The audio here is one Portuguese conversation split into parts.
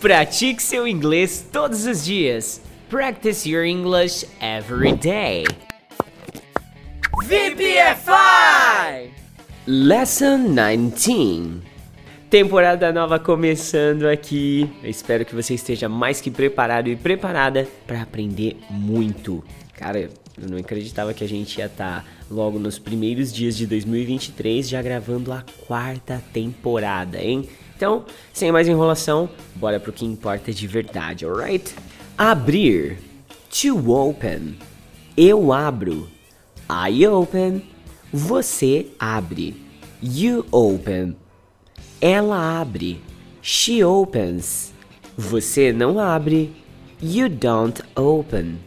Pratique seu inglês todos os dias. Practice your English every day. VPFI! Lesson 19. Temporada nova começando aqui. Eu espero que você esteja mais que preparado e preparada para aprender muito. Cara, eu não acreditava que a gente ia estar tá logo nos primeiros dias de 2023 já gravando a quarta temporada, hein? Então, sem mais enrolação, bora pro que importa de verdade, alright? Abrir. To open. Eu abro. I open. Você abre. You open. Ela abre. She opens. Você não abre. You don't open.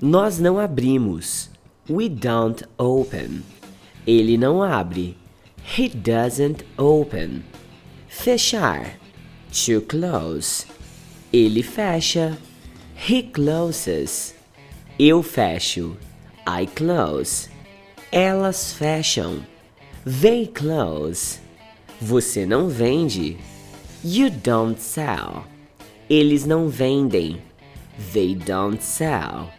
Nós não abrimos. We don't open. Ele não abre. He doesn't open. Fechar. To close. Ele fecha. He closes. Eu fecho. I close. Elas fecham. They close. Você não vende. You don't sell. Eles não vendem. They don't sell.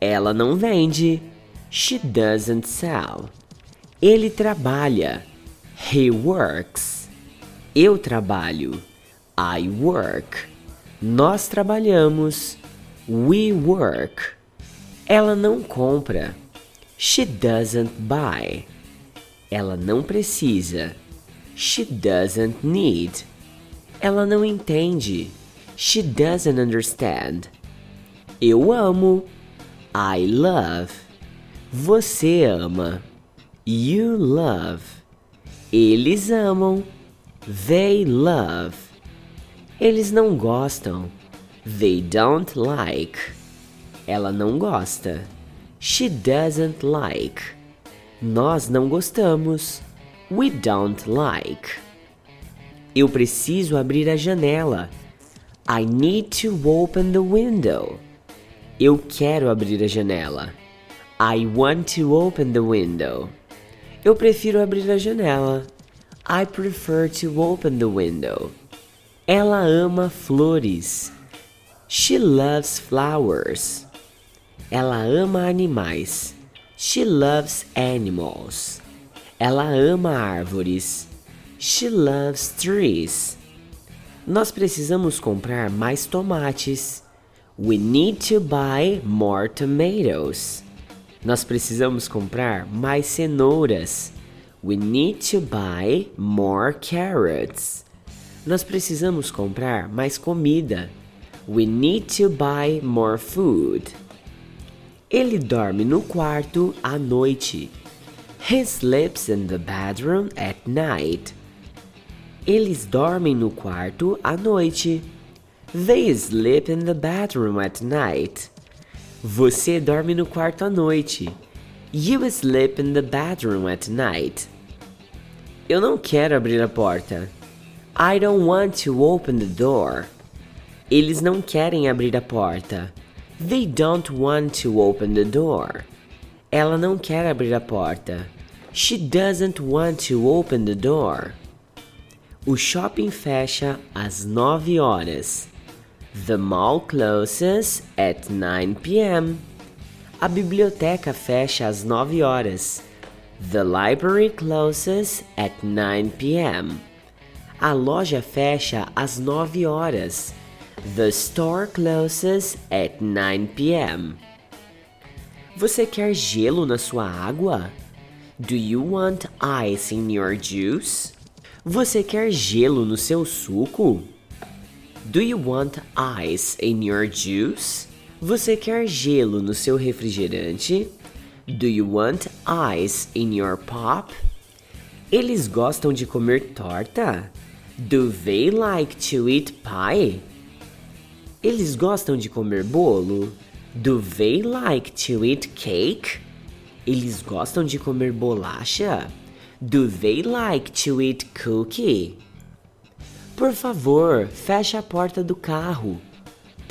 Ela não vende. She doesn't sell. Ele trabalha. He works. Eu trabalho. I work. Nós trabalhamos. We work. Ela não compra. She doesn't buy. Ela não precisa. She doesn't need. Ela não entende. She doesn't understand. Eu amo. I love. Você ama. You love. Eles amam. They love. Eles não gostam. They don't like. Ela não gosta. She doesn't like. Nós não gostamos. We don't like. Eu preciso abrir a janela. I need to open the window. Eu quero abrir a janela. I want to open the window. Eu prefiro abrir a janela. I prefer to open the window. Ela ama flores. She loves flowers. Ela ama animais. She loves animals. Ela ama árvores. She loves trees. Nós precisamos comprar mais tomates. We need to buy more tomatoes. Nós precisamos comprar mais cenouras. We need to buy more carrots. Nós precisamos comprar mais comida. We need to buy more food. Ele dorme no quarto à noite. He sleeps in the bedroom at night. Eles dormem no quarto à noite. They sleep in the bedroom at night. Você dorme no quarto à noite. You sleep in the bedroom at night. Eu não quero abrir a porta. I don't want to open the door. Eles não querem abrir a porta. They don't want to open the door. Ela não quer abrir a porta. She doesn't want to open the door. O shopping fecha às 9 horas. The mall closes at 9 p.m. A biblioteca fecha às 9 horas. The library closes at 9 p.m. A loja fecha às 9 horas. The store closes at 9 p.m. Você quer gelo na sua água? Do you want ice in your juice? Você quer gelo no seu suco? Do you want ice in your juice? Você quer gelo no seu refrigerante? Do you want ice in your pop? Eles gostam de comer torta? Do they like to eat pie? Eles gostam de comer bolo? Do they like to eat cake? Eles gostam de comer bolacha? Do they like to eat cookie? Por favor, feche a porta do carro.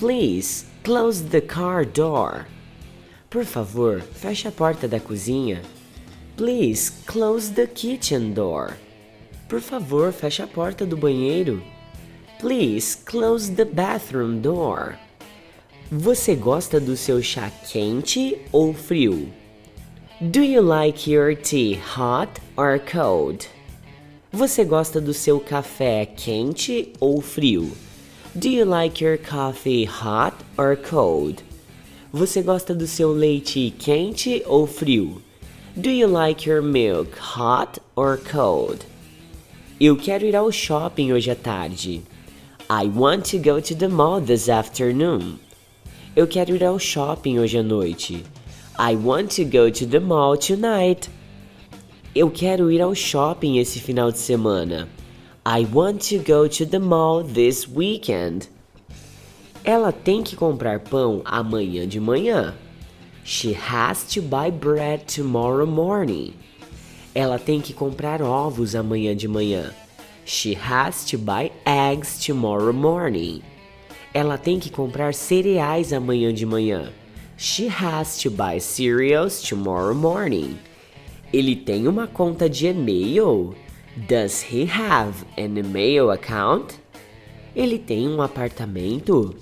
Please, close the car door. Por favor, feche a porta da cozinha. Please close the kitchen door. Por favor, feche a porta do banheiro. Please close the bathroom door. Você gosta do seu chá quente ou frio? Do you like your tea hot or cold? Você gosta do seu café quente ou frio? Do you like your coffee hot or cold? Você gosta do seu leite quente ou frio? Do you like your milk hot or cold? Eu quero ir ao shopping hoje à tarde. I want to go to the mall this afternoon. Eu quero ir ao shopping hoje à noite. I want to go to the mall tonight. Eu quero ir ao shopping esse final de semana. I want to go to the mall this weekend. Ela tem que comprar pão amanhã de manhã. She has to buy bread tomorrow morning. Ela tem que comprar ovos amanhã de manhã. She has to buy eggs tomorrow morning. Ela tem que comprar cereais amanhã de manhã. She has to buy cereals tomorrow morning. Ele tem uma conta de e-mail? Does he have an email account? Ele tem um apartamento?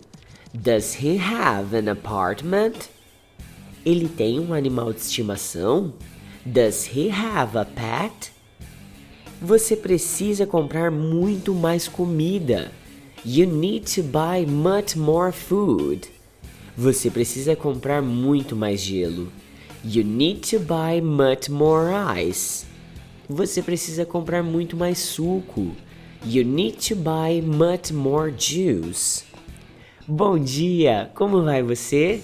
Does he have an apartment? Ele tem um animal de estimação? Does he have a pet? Você precisa comprar muito mais comida. You need to buy much more food. Você precisa comprar muito mais gelo. You need to buy much more ice. Você precisa comprar muito mais suco. You need to buy much more juice. Bom dia, como vai você?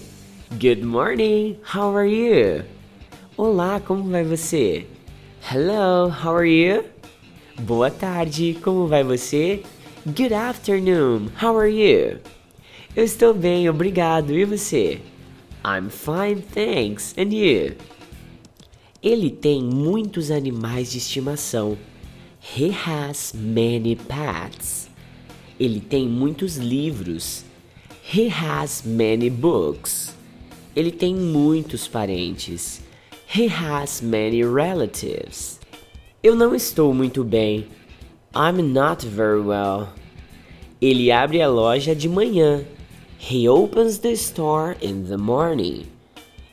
Good morning, how are you? Olá, como vai você? Hello, how are you? Boa tarde, como vai você? Good afternoon, how are you? Eu estou bem, obrigado. E você? I'm fine, thanks. And you? Ele tem muitos animais de estimação. He has many pets. Ele tem muitos livros. He has many books. Ele tem muitos parentes. He has many relatives. Eu não estou muito bem. I'm not very well. Ele abre a loja de manhã. He opens the store in the morning.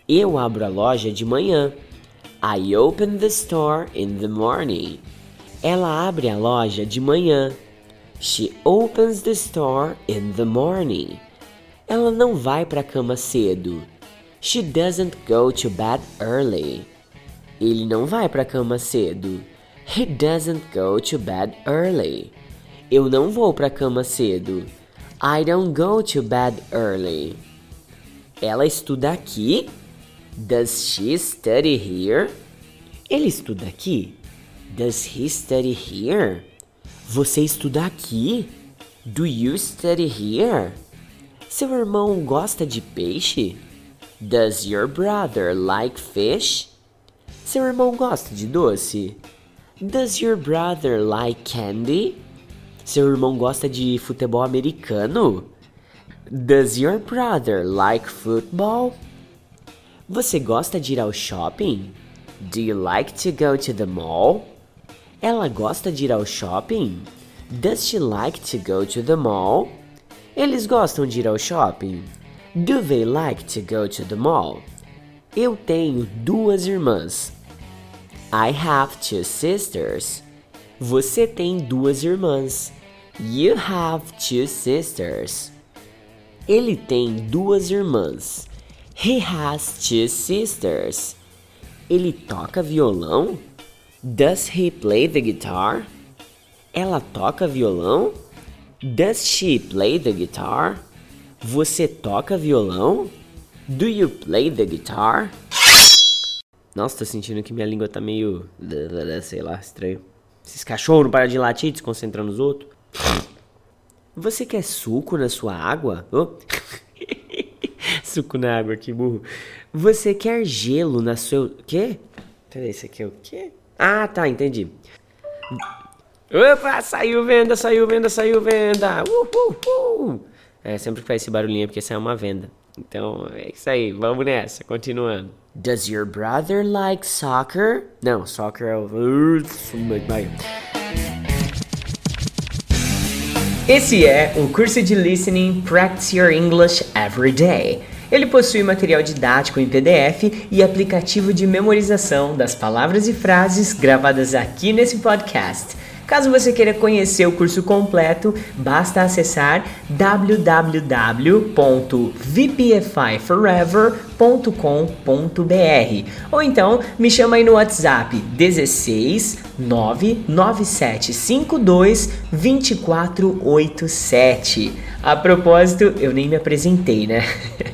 Eu abro a loja de manhã. I open the store in the morning. Ela abre a loja de manhã. She opens the store in the morning. Ela não vai para a cama cedo. She doesn't go to bed early. Ele não vai para a cama cedo. He doesn't go to bed early. Eu não vou para a cama cedo. I don't go to bed early. Ela estuda aqui? Does she study here? Ele estuda aqui? Does he study here? Você estuda aqui? Do you study here? Seu irmão gosta de peixe? Does your brother like fish? Seu irmão gosta de doce? Does your brother like candy? Seu irmão gosta de futebol americano? Does your brother like football? Você gosta de ir ao shopping? Do you like to go to the mall? Ela gosta de ir ao shopping? Does she like to go to the mall? Eles gostam de ir ao shopping? Do they like to go to the mall? Eu tenho duas irmãs. I have two sisters. Você tem duas irmãs. You have two sisters. Ele tem duas irmãs. He has two sisters. Ele toca violão? Does he play the guitar? Ela toca violão? Does she play the guitar? Você toca violão? Do you play the guitar? Nossa, tô sentindo que minha língua tá meio. sei lá, estranho. Esses cachorros não param de latir, desconcentrando os outros. Você quer suco na sua água? Oh. Suco na água, que burro. Você quer gelo na sua. Quê? Peraí, isso aqui é o quê? Ah, tá, entendi. Opa, saiu venda, saiu venda, saiu venda. Uh, uh, uh. É, sempre faz esse barulhinho porque isso é uma venda. Então, é isso aí, vamos nessa, continuando. Does your brother like soccer? Não, soccer é o. Esse é o curso de Listening Practice Your English Every Day. Ele possui material didático em PDF e aplicativo de memorização das palavras e frases gravadas aqui nesse podcast. Caso você queira conhecer o curso completo, basta acessar www.vpfiforever.com.br ou então me chama aí no WhatsApp 16 99752 2487. A propósito, eu nem me apresentei, né?